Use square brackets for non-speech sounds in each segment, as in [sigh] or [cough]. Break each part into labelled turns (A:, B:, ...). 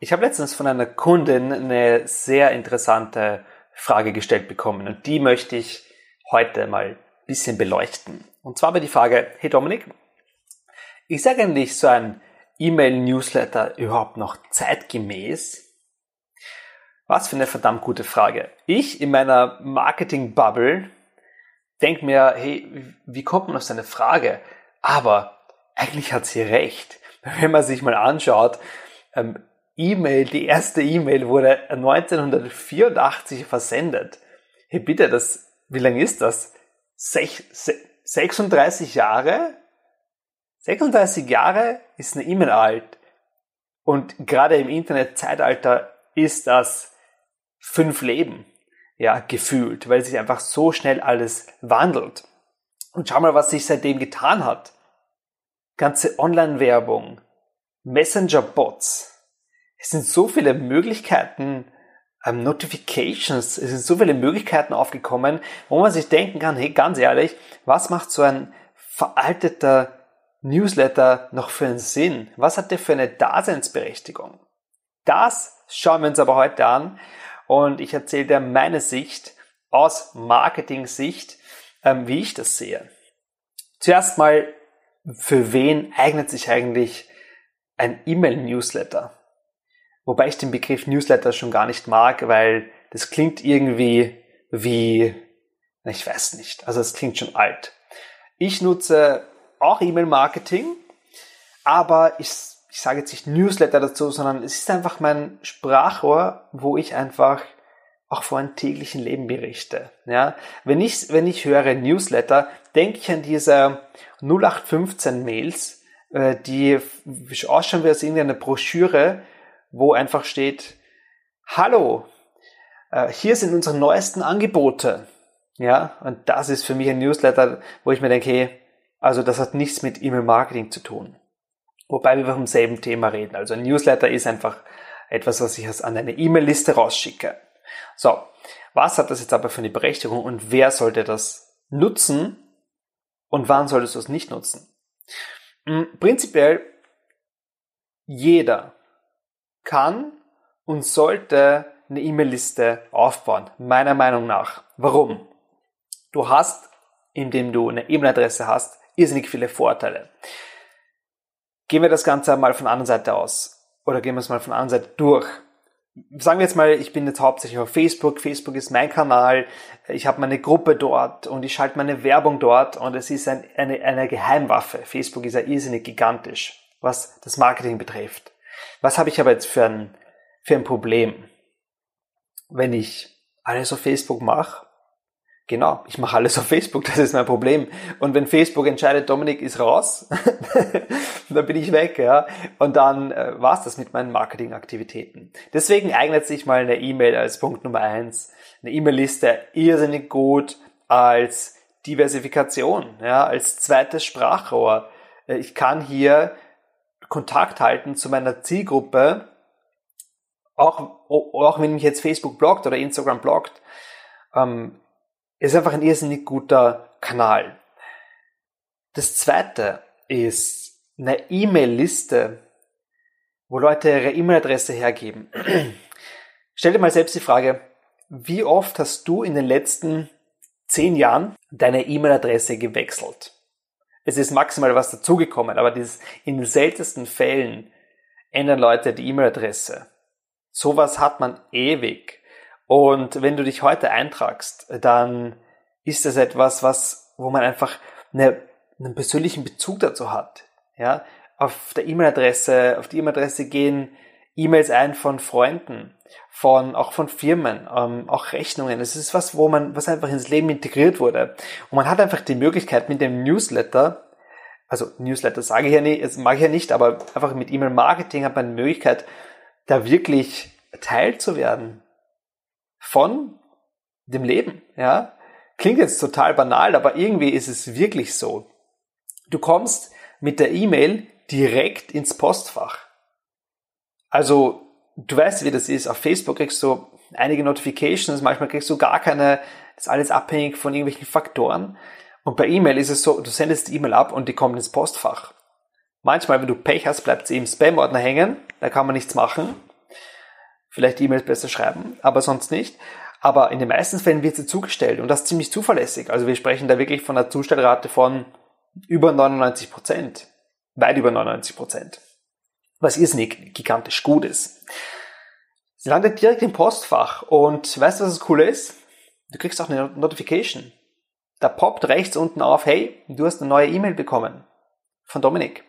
A: Ich habe letztens von einer Kundin eine sehr interessante Frage gestellt bekommen und die möchte ich heute mal ein bisschen beleuchten. Und zwar war die Frage, hey Dominik, ist eigentlich so ein E-Mail-Newsletter überhaupt noch zeitgemäß? Was für eine verdammt gute Frage. Ich in meiner Marketing-Bubble denke mir, hey, wie kommt man auf so eine Frage? Aber eigentlich hat sie recht. Wenn man sich mal anschaut, ähm, E-Mail, die erste E-Mail wurde 1984 versendet. Hey, bitte, das, wie lange ist das? Sech, 36 Jahre? 36 Jahre ist eine E-Mail alt. Und gerade im Internetzeitalter ist das fünf Leben, ja, gefühlt, weil sich einfach so schnell alles wandelt. Und schau mal, was sich seitdem getan hat. Ganze Online-Werbung, Messenger-Bots, es sind so viele Möglichkeiten, ähm, Notifications, es sind so viele Möglichkeiten aufgekommen, wo man sich denken kann, hey, ganz ehrlich, was macht so ein veralteter Newsletter noch für einen Sinn? Was hat der für eine Daseinsberechtigung? Das schauen wir uns aber heute an und ich erzähle dir meine Sicht aus Marketing-Sicht, ähm, wie ich das sehe. Zuerst mal, für wen eignet sich eigentlich ein E-Mail-Newsletter? Wobei ich den Begriff Newsletter schon gar nicht mag, weil das klingt irgendwie wie, ich weiß nicht, also es klingt schon alt. Ich nutze auch E-Mail-Marketing, aber ich, ich sage jetzt nicht Newsletter dazu, sondern es ist einfach mein Sprachrohr, wo ich einfach auch vor einem täglichen Leben berichte. Ja, wenn ich, wenn ich höre Newsletter, denke ich an diese 0815 Mails, äh, die ausschauen wie aus irgendeiner Broschüre, wo einfach steht, hallo, äh, hier sind unsere neuesten Angebote. Ja, und das ist für mich ein Newsletter, wo ich mir denke, hey, also das hat nichts mit E-Mail-Marketing zu tun. Wobei wir vom selben Thema reden. Also ein Newsletter ist einfach etwas, was ich an eine E-Mail-Liste rausschicke. So, was hat das jetzt aber für eine Berechtigung und wer sollte das nutzen und wann solltest du es nicht nutzen? Hm, prinzipiell jeder kann und sollte eine E-Mail-Liste aufbauen, meiner Meinung nach. Warum? Du hast, indem du eine E-Mail-Adresse hast, irrsinnig viele Vorteile. Gehen wir das Ganze mal von der anderen Seite aus oder gehen wir es mal von der anderen Seite durch. Sagen wir jetzt mal, ich bin jetzt hauptsächlich auf Facebook. Facebook ist mein Kanal. Ich habe meine Gruppe dort und ich schalte meine Werbung dort und es ist ein, eine, eine Geheimwaffe. Facebook ist ja irrsinnig gigantisch, was das Marketing betrifft. Was habe ich aber jetzt für ein, für ein Problem? Wenn ich alles auf Facebook mache, genau, ich mache alles auf Facebook, [laughs] das ist mein Problem. Und wenn Facebook entscheidet, Dominik ist raus, [laughs] dann bin ich weg, ja. Und dann äh, war's das mit meinen Marketingaktivitäten. Deswegen eignet sich mal eine E-Mail als Punkt Nummer eins, eine E-Mail-Liste irrsinnig gut als Diversifikation, ja, als zweites Sprachrohr. Äh, ich kann hier Kontakt halten zu meiner Zielgruppe, auch, auch wenn mich jetzt Facebook blockt oder Instagram blockt, ähm, ist einfach ein irrsinnig guter Kanal. Das zweite ist eine E-Mail-Liste, wo Leute ihre E-Mail-Adresse hergeben. [clears throat] Stell dir mal selbst die Frage, wie oft hast du in den letzten zehn Jahren deine E-Mail-Adresse gewechselt? Es ist maximal was dazugekommen, aber dieses, in den seltensten Fällen ändern Leute die E-Mail-Adresse. Sowas hat man ewig. Und wenn du dich heute eintragst, dann ist das etwas, was, wo man einfach eine, einen persönlichen Bezug dazu hat. Ja, auf der E-Mail-Adresse, auf die E-Mail-Adresse gehen E-Mails ein von Freunden, von, auch von Firmen, ähm, auch Rechnungen. Es ist was, wo man, was einfach ins Leben integriert wurde. Und man hat einfach die Möglichkeit mit dem Newsletter, also Newsletter sage ich ja nicht, das mag ich ja nicht, aber einfach mit E-Mail-Marketing hat man die Möglichkeit, da wirklich teilzuwerden. von dem Leben, ja. Klingt jetzt total banal, aber irgendwie ist es wirklich so. Du kommst mit der E-Mail direkt ins Postfach. Also, du weißt, wie das ist. Auf Facebook kriegst du einige Notifications, manchmal kriegst du gar keine, das ist alles abhängig von irgendwelchen Faktoren. Und bei E-Mail ist es so, du sendest die E-Mail ab und die kommt ins Postfach. Manchmal, wenn du Pech hast, bleibt sie im Spam-Ordner hängen, da kann man nichts machen. Vielleicht E-Mails besser schreiben, aber sonst nicht. Aber in den meisten Fällen wird sie zugestellt und das ziemlich zuverlässig. Also wir sprechen da wirklich von einer Zustellrate von über 99 Prozent. Weit über 99 Prozent. Was irrsinnig gigantisch gut ist. Sie landet direkt im Postfach und weißt du, was das Coole ist? Du kriegst auch eine Notification. Da poppt rechts unten auf, hey, du hast eine neue E-Mail bekommen. Von Dominik.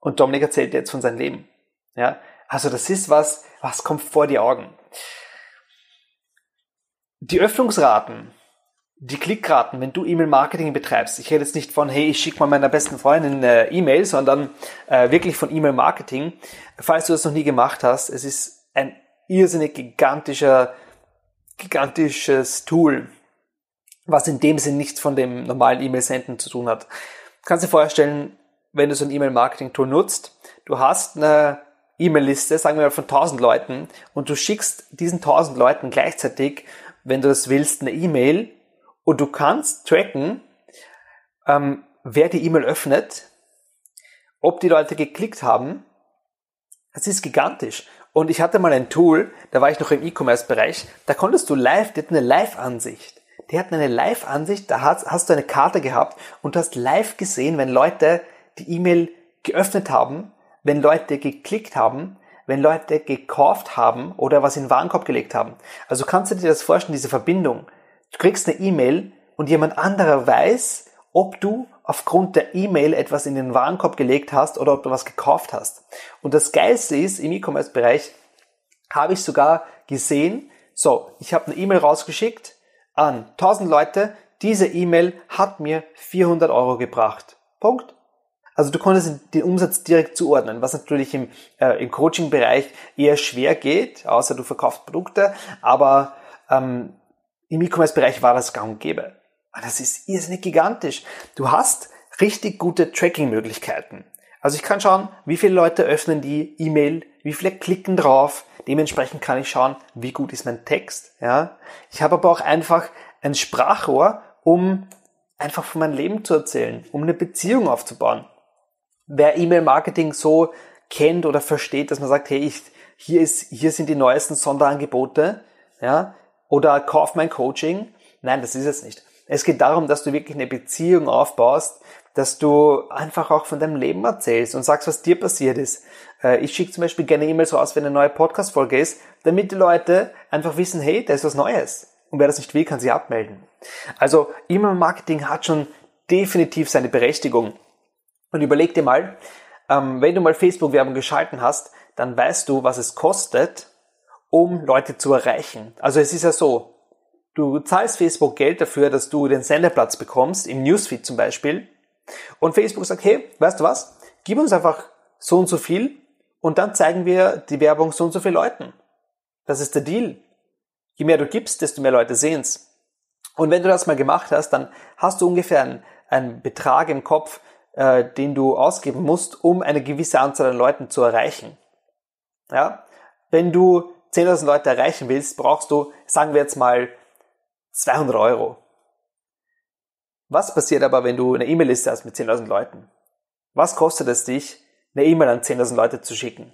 A: Und Dominik erzählt dir jetzt von seinem Leben. Ja, also das ist was, was kommt vor die Augen. Die Öffnungsraten, die Klickraten, wenn du E-Mail-Marketing betreibst, ich rede jetzt nicht von, hey, ich schicke mal meiner besten Freundin eine E-Mail, sondern äh, wirklich von E-Mail-Marketing. Falls du das noch nie gemacht hast, es ist ein irrsinnig gigantischer, gigantisches Tool, was in dem Sinn nichts von dem normalen E-Mail-Senden zu tun hat. Du kannst dir vorstellen, wenn du so ein E-Mail-Marketing-Tool nutzt, du hast eine E-Mail-Liste, sagen wir mal von 1000 Leuten, und du schickst diesen 1000 Leuten gleichzeitig wenn du das willst, eine E-Mail und du kannst tracken, ähm, wer die E-Mail öffnet, ob die Leute geklickt haben. Das ist gigantisch. Und ich hatte mal ein Tool, da war ich noch im E-Commerce-Bereich, da konntest du live, die hatten eine Live-Ansicht. Die hatten eine Live-Ansicht, da hast, hast du eine Karte gehabt und hast live gesehen, wenn Leute die E-Mail geöffnet haben, wenn Leute geklickt haben, wenn Leute gekauft haben oder was in den Warenkorb gelegt haben. Also kannst du dir das vorstellen, diese Verbindung. Du kriegst eine E-Mail und jemand anderer weiß, ob du aufgrund der E-Mail etwas in den Warenkorb gelegt hast oder ob du was gekauft hast. Und das Geilste ist, im E-Commerce-Bereich habe ich sogar gesehen, so, ich habe eine E-Mail rausgeschickt an 1000 Leute, diese E-Mail hat mir 400 Euro gebracht. Punkt. Also du konntest den Umsatz direkt zuordnen, was natürlich im, äh, im Coaching-Bereich eher schwer geht, außer du verkaufst Produkte, aber ähm, im E-Commerce-Bereich war das gang und gäbe. Das ist irrsinnig gigantisch. Du hast richtig gute Tracking-Möglichkeiten. Also ich kann schauen, wie viele Leute öffnen die E-Mail, wie viele klicken drauf. Dementsprechend kann ich schauen, wie gut ist mein Text. Ja, ich habe aber auch einfach ein Sprachrohr, um einfach von meinem Leben zu erzählen, um eine Beziehung aufzubauen wer E-Mail-Marketing so kennt oder versteht, dass man sagt, hey, ich, hier, ist, hier sind die neuesten Sonderangebote, ja, oder kauf mein Coaching. Nein, das ist es nicht. Es geht darum, dass du wirklich eine Beziehung aufbaust, dass du einfach auch von deinem Leben erzählst und sagst, was dir passiert ist. Äh, ich schicke zum Beispiel gerne E-Mails raus, wenn eine neue Podcast-Folge ist, damit die Leute einfach wissen, hey, da ist was Neues. Und wer das nicht will, kann sich abmelden. Also E-Mail-Marketing hat schon definitiv seine Berechtigung. Und überleg dir mal, ähm, wenn du mal Facebook-Werbung geschalten hast, dann weißt du, was es kostet, um Leute zu erreichen. Also es ist ja so, du zahlst Facebook Geld dafür, dass du den Sendeplatz bekommst, im Newsfeed zum Beispiel. Und Facebook sagt, hey, weißt du was? Gib uns einfach so und so viel und dann zeigen wir die Werbung so und so viel Leuten. Das ist der Deal. Je mehr du gibst, desto mehr Leute sehen's. Und wenn du das mal gemacht hast, dann hast du ungefähr einen, einen Betrag im Kopf, äh, den du ausgeben musst, um eine gewisse Anzahl an Leuten zu erreichen. Ja? Wenn du 10.000 Leute erreichen willst, brauchst du, sagen wir jetzt mal, 200 Euro. Was passiert aber, wenn du eine E-Mail-Liste hast mit 10.000 Leuten? Was kostet es dich, eine E-Mail an 10.000 Leute zu schicken?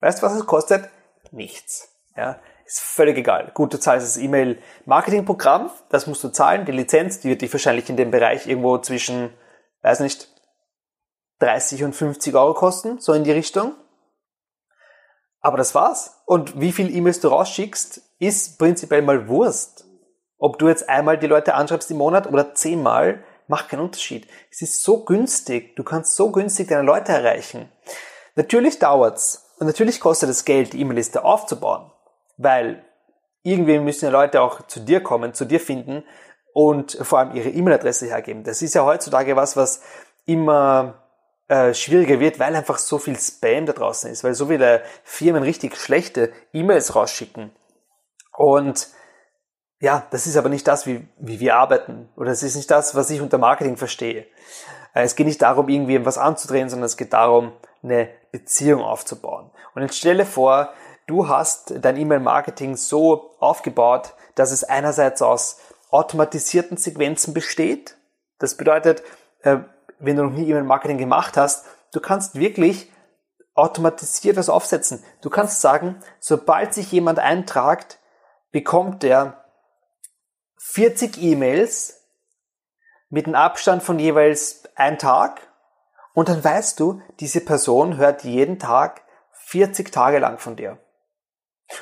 A: Weißt du, was es kostet? Nichts. Ja, ist völlig egal. Gut, du zahlst das E-Mail-Marketing-Programm, das musst du zahlen. Die Lizenz, die wird dich wahrscheinlich in dem Bereich irgendwo zwischen weiß nicht, 30 und 50 Euro kosten, so in die Richtung. Aber das war's. Und wie viel E-Mails du rausschickst, ist prinzipiell mal Wurst. Ob du jetzt einmal die Leute anschreibst im Monat oder zehnmal, macht keinen Unterschied. Es ist so günstig. Du kannst so günstig deine Leute erreichen. Natürlich dauert's. Und natürlich kostet es Geld, die E-Mail-Liste aufzubauen. Weil irgendwie müssen ja Leute auch zu dir kommen, zu dir finden und vor allem ihre E-Mail-Adresse hergeben. Das ist ja heutzutage was, was immer äh, schwieriger wird, weil einfach so viel Spam da draußen ist, weil so viele Firmen richtig schlechte E-Mails rausschicken. Und ja, das ist aber nicht das, wie, wie wir arbeiten. Oder es ist nicht das, was ich unter Marketing verstehe. Äh, es geht nicht darum, irgendwie was anzudrehen, sondern es geht darum, eine Beziehung aufzubauen. Und jetzt stelle vor, du hast dein E-Mail-Marketing so aufgebaut, dass es einerseits aus automatisierten Sequenzen besteht. Das bedeutet, äh, wenn du noch nie E-Mail-Marketing gemacht hast, du kannst wirklich automatisiert was aufsetzen. Du kannst sagen, sobald sich jemand eintragt, bekommt er 40 E-Mails mit einem Abstand von jeweils ein Tag und dann weißt du, diese Person hört jeden Tag 40 Tage lang von dir.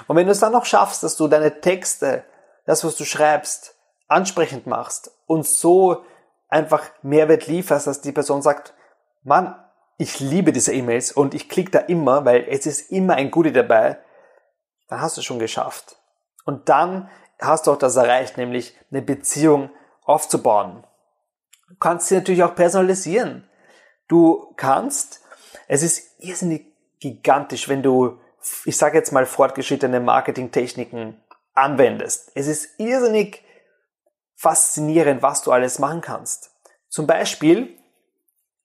A: Und wenn du es dann noch schaffst, dass du deine Texte, das, was du schreibst, ansprechend machst und so einfach Mehrwert lieferst, dass die Person sagt, Mann, ich liebe diese E-Mails und ich klicke da immer, weil es ist immer ein Goodie dabei, dann hast du es schon geschafft. Und dann hast du auch das erreicht, nämlich eine Beziehung aufzubauen. Du kannst sie natürlich auch personalisieren. Du kannst, es ist irrsinnig gigantisch, wenn du, ich sage jetzt mal, fortgeschrittene Marketingtechniken anwendest. Es ist irrsinnig faszinierend, was du alles machen kannst. Zum Beispiel,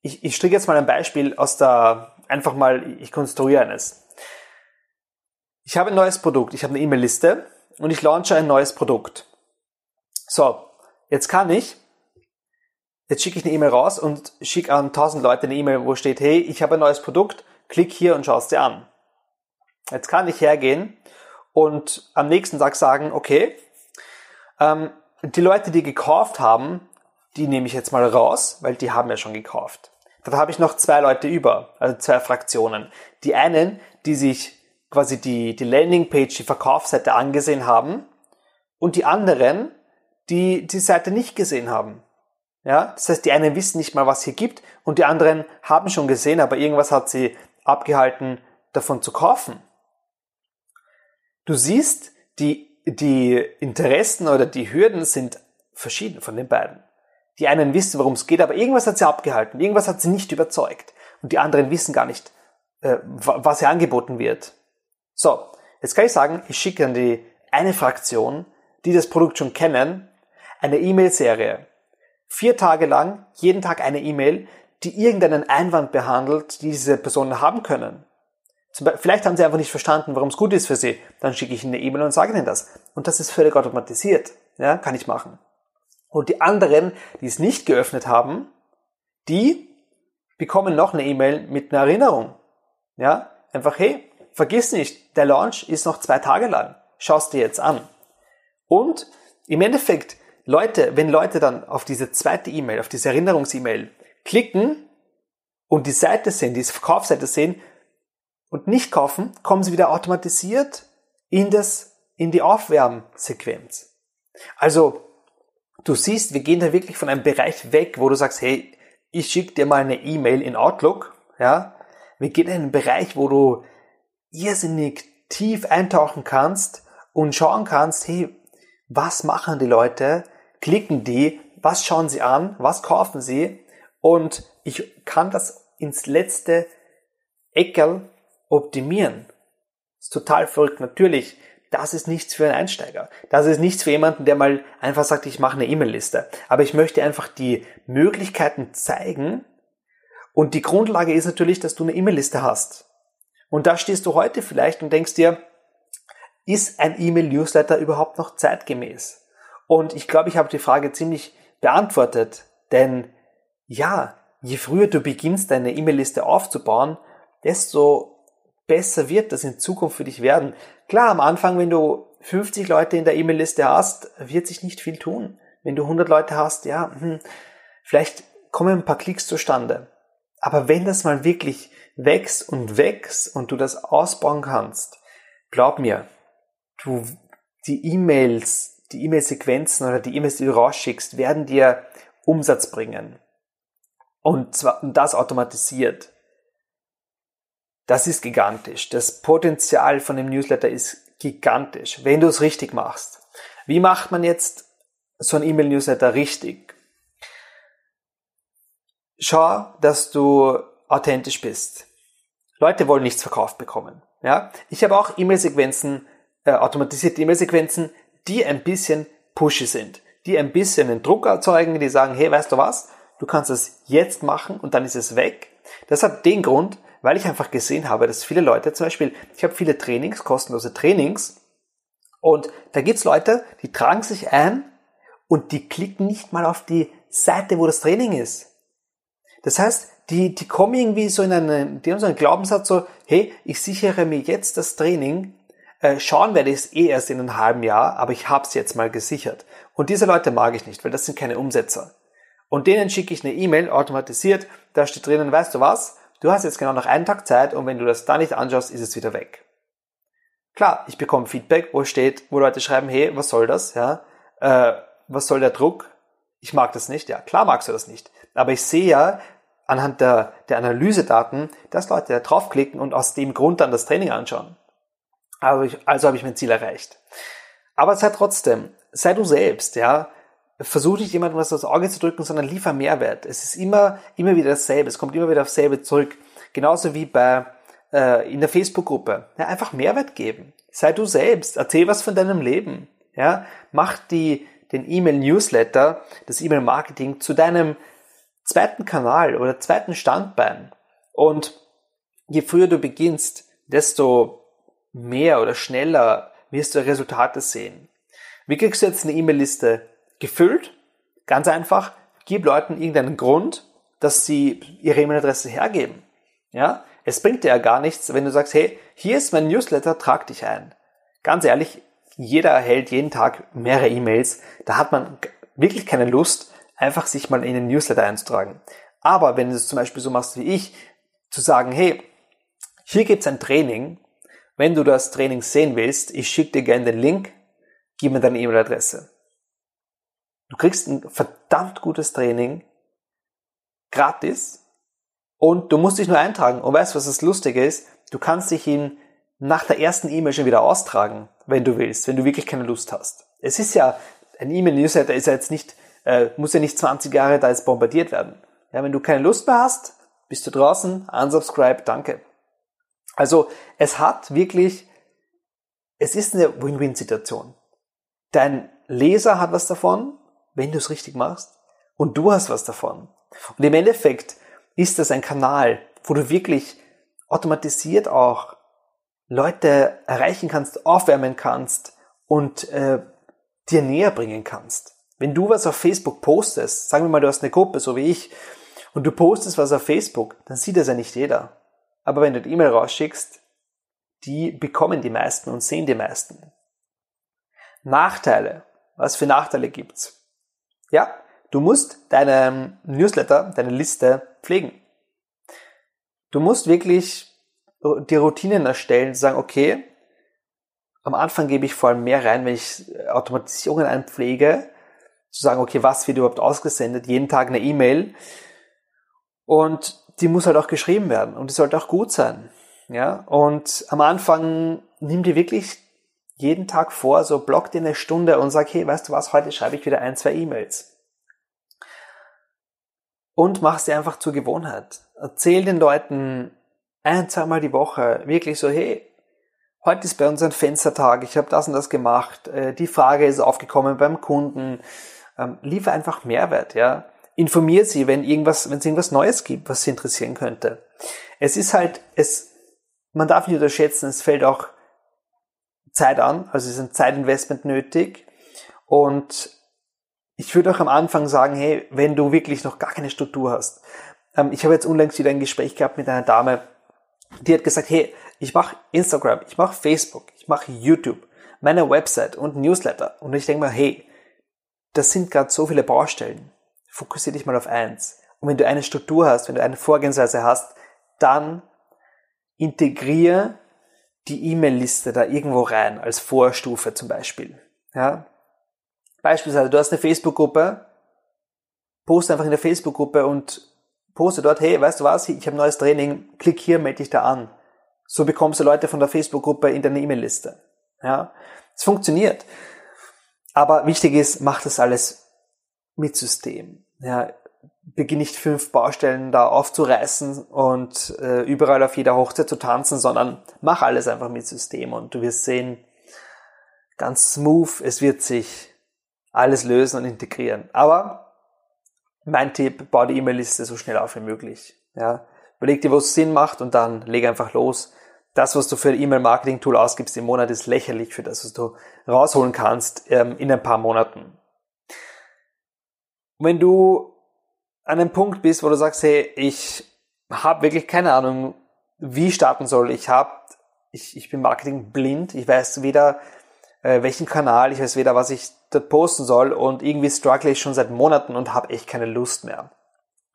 A: ich, ich stricke jetzt mal ein Beispiel aus der, einfach mal, ich konstruiere eines. Ich habe ein neues Produkt, ich habe eine E-Mail-Liste und ich launche ein neues Produkt. So, jetzt kann ich, jetzt schicke ich eine E-Mail raus und schicke an 1000 Leute eine E-Mail, wo steht, hey, ich habe ein neues Produkt, klick hier und schau es dir an. Jetzt kann ich hergehen und am nächsten Tag sagen, okay, ähm, die Leute, die gekauft haben, die nehme ich jetzt mal raus, weil die haben ja schon gekauft. Dann habe ich noch zwei Leute über, also zwei Fraktionen. Die einen, die sich quasi die, die Landingpage, die Verkaufsseite angesehen haben und die anderen, die die Seite nicht gesehen haben. Ja, das heißt, die einen wissen nicht mal, was hier gibt und die anderen haben schon gesehen, aber irgendwas hat sie abgehalten, davon zu kaufen. Du siehst, die, die Interessen oder die Hürden sind verschieden von den beiden. Die einen wissen, worum es geht, aber irgendwas hat sie abgehalten, irgendwas hat sie nicht überzeugt. Und die anderen wissen gar nicht, äh, was hier angeboten wird. So, jetzt kann ich sagen, ich schicke an die eine Fraktion, die das Produkt schon kennen, eine E-Mail-Serie. Vier Tage lang, jeden Tag eine E-Mail, die irgendeinen Einwand behandelt, die diese Personen haben können. Vielleicht haben sie einfach nicht verstanden, warum es gut ist für sie. Dann schicke ich ihnen eine E-Mail und sage ihnen das. Und das ist völlig automatisiert. Ja, kann ich machen. Und die anderen, die es nicht geöffnet haben, die bekommen noch eine E-Mail mit einer Erinnerung. Ja, einfach, hey, vergiss nicht, der Launch ist noch zwei Tage lang. Schaust dir jetzt an. Und im Endeffekt, Leute, wenn Leute dann auf diese zweite E-Mail, auf diese Erinnerungs-E-Mail klicken und die Seite sehen, die Verkaufsseite sehen und nicht kaufen, kommen sie wieder automatisiert in das, in die Aufwärmsequenz. Also, du siehst, wir gehen da wirklich von einem Bereich weg, wo du sagst, hey, ich schicke dir mal eine E-Mail in Outlook, ja. Wir gehen in einen Bereich, wo du irrsinnig tief eintauchen kannst und schauen kannst, hey, was machen die Leute? Klicken die? Was schauen sie an? Was kaufen sie? Und ich kann das ins letzte Eckel optimieren. Das ist total verrückt. Natürlich, das ist nichts für einen Einsteiger. Das ist nichts für jemanden, der mal einfach sagt, ich mache eine E-Mail-Liste. Aber ich möchte einfach die Möglichkeiten zeigen. Und die Grundlage ist natürlich, dass du eine E-Mail-Liste hast. Und da stehst du heute vielleicht und denkst dir, ist ein E-Mail-Newsletter überhaupt noch zeitgemäß? Und ich glaube, ich habe die Frage ziemlich beantwortet, denn ja, je früher du beginnst, deine E-Mail-Liste aufzubauen, desto besser wird das in Zukunft für dich werden. Klar, am Anfang, wenn du 50 Leute in der E-Mail-Liste hast, wird sich nicht viel tun. Wenn du 100 Leute hast, ja, hm, vielleicht kommen ein paar Klicks zustande. Aber wenn das mal wirklich wächst und wächst und du das ausbauen kannst, glaub mir, du, die E-Mails, die E-Mail-Sequenzen oder die E-Mails, die du rausschickst, werden dir Umsatz bringen. Und zwar, und das automatisiert. Das ist gigantisch. Das Potenzial von dem Newsletter ist gigantisch, wenn du es richtig machst. Wie macht man jetzt so ein E-Mail-Newsletter richtig? Schau, dass du authentisch bist. Leute wollen nichts verkauft bekommen. Ja? Ich habe auch E-Mail-Sequenzen äh, automatisierte E-Mail-Sequenzen, die ein bisschen pushy sind, die ein bisschen den Druck erzeugen, die sagen, hey, weißt du was, du kannst es jetzt machen und dann ist es weg. Das hat den Grund, weil ich einfach gesehen habe, dass viele Leute, zum Beispiel, ich habe viele Trainings, kostenlose Trainings, und da gibt's Leute, die tragen sich ein und die klicken nicht mal auf die Seite, wo das Training ist. Das heißt, die, die kommen irgendwie so in einen, die haben so einen Glaubenssatz so, hey, ich sichere mir jetzt das Training, äh, schauen werde ich es eh erst in einem halben Jahr, aber ich habe es jetzt mal gesichert. Und diese Leute mag ich nicht, weil das sind keine Umsetzer. Und denen schicke ich eine E-Mail automatisiert, da steht drinnen, weißt du was, du hast jetzt genau noch einen Tag Zeit und wenn du das da nicht anschaust, ist es wieder weg. Klar, ich bekomme Feedback, wo steht, wo Leute schreiben, hey, was soll das, ja, äh, was soll der Druck? Ich mag das nicht, ja, klar magst du das nicht. Aber ich sehe ja anhand der, der Analysedaten, dass Leute da draufklicken und aus dem Grund dann das Training anschauen. Also, ich, also habe ich mein Ziel erreicht. Aber sei trotzdem, sei du selbst, ja. Versuch nicht jemandem was aufs Auge zu drücken, sondern liefer Mehrwert. Es ist immer, immer wieder dasselbe. Es kommt immer wieder auf dasselbe zurück. Genauso wie bei, äh, in der Facebook-Gruppe. Ja, einfach Mehrwert geben. Sei du selbst. Erzähl was von deinem Leben. Ja, mach die, den E-Mail-Newsletter, das E-Mail-Marketing zu deinem zweiten Kanal oder zweiten Standbein. Und je früher du beginnst, desto mehr oder schneller wirst du Resultate sehen. Wie kriegst du jetzt eine E-Mail-Liste gefüllt? Ganz einfach, gib Leuten irgendeinen Grund, dass sie ihre E-Mail-Adresse hergeben. Ja? Es bringt dir ja gar nichts, wenn du sagst, hey, hier ist mein Newsletter, trag dich ein. Ganz ehrlich, jeder erhält jeden Tag mehrere E-Mails. Da hat man wirklich keine Lust, einfach sich mal in den Newsletter einzutragen. Aber wenn du es zum Beispiel so machst wie ich, zu sagen, hey, hier gibt's ein Training, wenn du das Training sehen willst, ich schicke dir gerne den Link, gib mir deine E-Mail-Adresse. Du kriegst ein verdammt gutes Training, gratis, und du musst dich nur eintragen. Und weißt du, was das Lustige ist? Du kannst dich ihn nach der ersten E-Mail schon wieder austragen, wenn du willst, wenn du wirklich keine Lust hast. Es ist ja, ein E-Mail-Newsletter ist ja jetzt nicht, äh, muss ja nicht 20 Jahre da jetzt bombardiert werden. Ja, wenn du keine Lust mehr hast, bist du draußen, unsubscribe, danke. Also es hat wirklich, es ist eine Win-Win-Situation. Dein Leser hat was davon, wenn du es richtig machst, und du hast was davon. Und im Endeffekt ist das ein Kanal, wo du wirklich automatisiert auch Leute erreichen kannst, aufwärmen kannst und äh, dir näher bringen kannst. Wenn du was auf Facebook postest, sagen wir mal, du hast eine Gruppe, so wie ich, und du postest was auf Facebook, dann sieht das ja nicht jeder. Aber wenn du die E-Mail rausschickst, die bekommen die meisten und sehen die meisten. Nachteile. Was für Nachteile gibt's? Ja, du musst deinen Newsletter, deine Liste pflegen. Du musst wirklich die Routinen erstellen, sagen, okay, am Anfang gebe ich vor allem mehr rein, wenn ich Automatisierungen einpflege, zu sagen, okay, was wird überhaupt ausgesendet, jeden Tag eine E-Mail und die muss halt auch geschrieben werden und die sollte auch gut sein. Ja, und am Anfang nimm dir wirklich jeden Tag vor, so block dir eine Stunde und sag, hey, weißt du was, heute schreibe ich wieder ein, zwei E-Mails. Und mach sie einfach zur Gewohnheit. Erzähl den Leuten ein, zweimal die Woche wirklich so, hey, heute ist bei uns ein Fenstertag, ich habe das und das gemacht, äh, die Frage ist aufgekommen beim Kunden. Ähm, liefer einfach Mehrwert, ja informier sie, wenn irgendwas, wenn es irgendwas Neues gibt, was sie interessieren könnte. Es ist halt, es, man darf nicht unterschätzen, es fällt auch Zeit an, also es ist ein Zeitinvestment nötig. Und ich würde auch am Anfang sagen, hey, wenn du wirklich noch gar keine Struktur hast. Ähm, ich habe jetzt unlängst wieder ein Gespräch gehabt mit einer Dame, die hat gesagt, hey, ich mache Instagram, ich mache Facebook, ich mache YouTube, meine Website und Newsletter. Und ich denke mal, hey, das sind gerade so viele Baustellen fokussiere dich mal auf eins. Und wenn du eine Struktur hast, wenn du eine Vorgehensweise hast, dann integriere die E-Mail-Liste da irgendwo rein, als Vorstufe zum Beispiel. Ja? Beispielsweise, du hast eine Facebook-Gruppe, poste einfach in der Facebook-Gruppe und poste dort, hey, weißt du was, ich habe neues Training, klick hier, melde dich da an. So bekommst du Leute von der Facebook-Gruppe in deine E-Mail-Liste. Ja? Es funktioniert. Aber wichtig ist, mach das alles mit System ja, beginn nicht fünf Baustellen da aufzureißen und äh, überall auf jeder Hochzeit zu tanzen, sondern mach alles einfach mit System und du wirst sehen, ganz smooth. Es wird sich alles lösen und integrieren. Aber mein Tipp, bau die E-Mail-Liste so schnell auf wie möglich. Ja, überleg dir, wo es Sinn macht und dann leg einfach los. Das, was du für ein E-Mail-Marketing-Tool ausgibst im Monat, ist lächerlich für das, was du rausholen kannst ähm, in ein paar Monaten. Wenn du an einem Punkt bist, wo du sagst, hey, ich habe wirklich keine Ahnung, wie starten soll. Ich habe, ich, ich bin Marketing blind. Ich weiß weder äh, welchen Kanal, ich weiß weder was ich dort posten soll und irgendwie struggle ich schon seit Monaten und habe echt keine Lust mehr.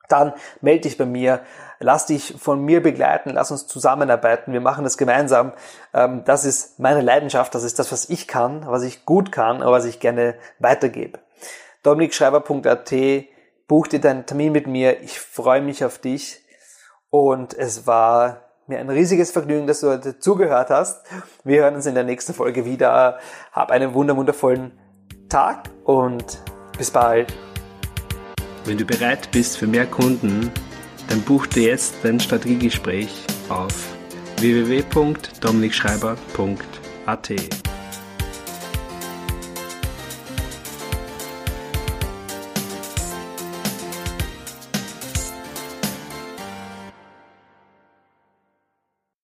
A: Dann melde dich bei mir, lass dich von mir begleiten, lass uns zusammenarbeiten, wir machen das gemeinsam. Ähm, das ist meine Leidenschaft, das ist das, was ich kann, was ich gut kann, aber was ich gerne weitergebe. dominikschreiber.at buch dir deinen Termin mit mir. Ich freue mich auf dich. Und es war mir ein riesiges Vergnügen, dass du heute zugehört hast. Wir hören uns in der nächsten Folge wieder. Hab einen wundervollen Tag und bis bald.
B: Wenn du bereit bist für mehr Kunden, dann buch dir jetzt dein Strategiegespräch auf www.dominikschreiber.at.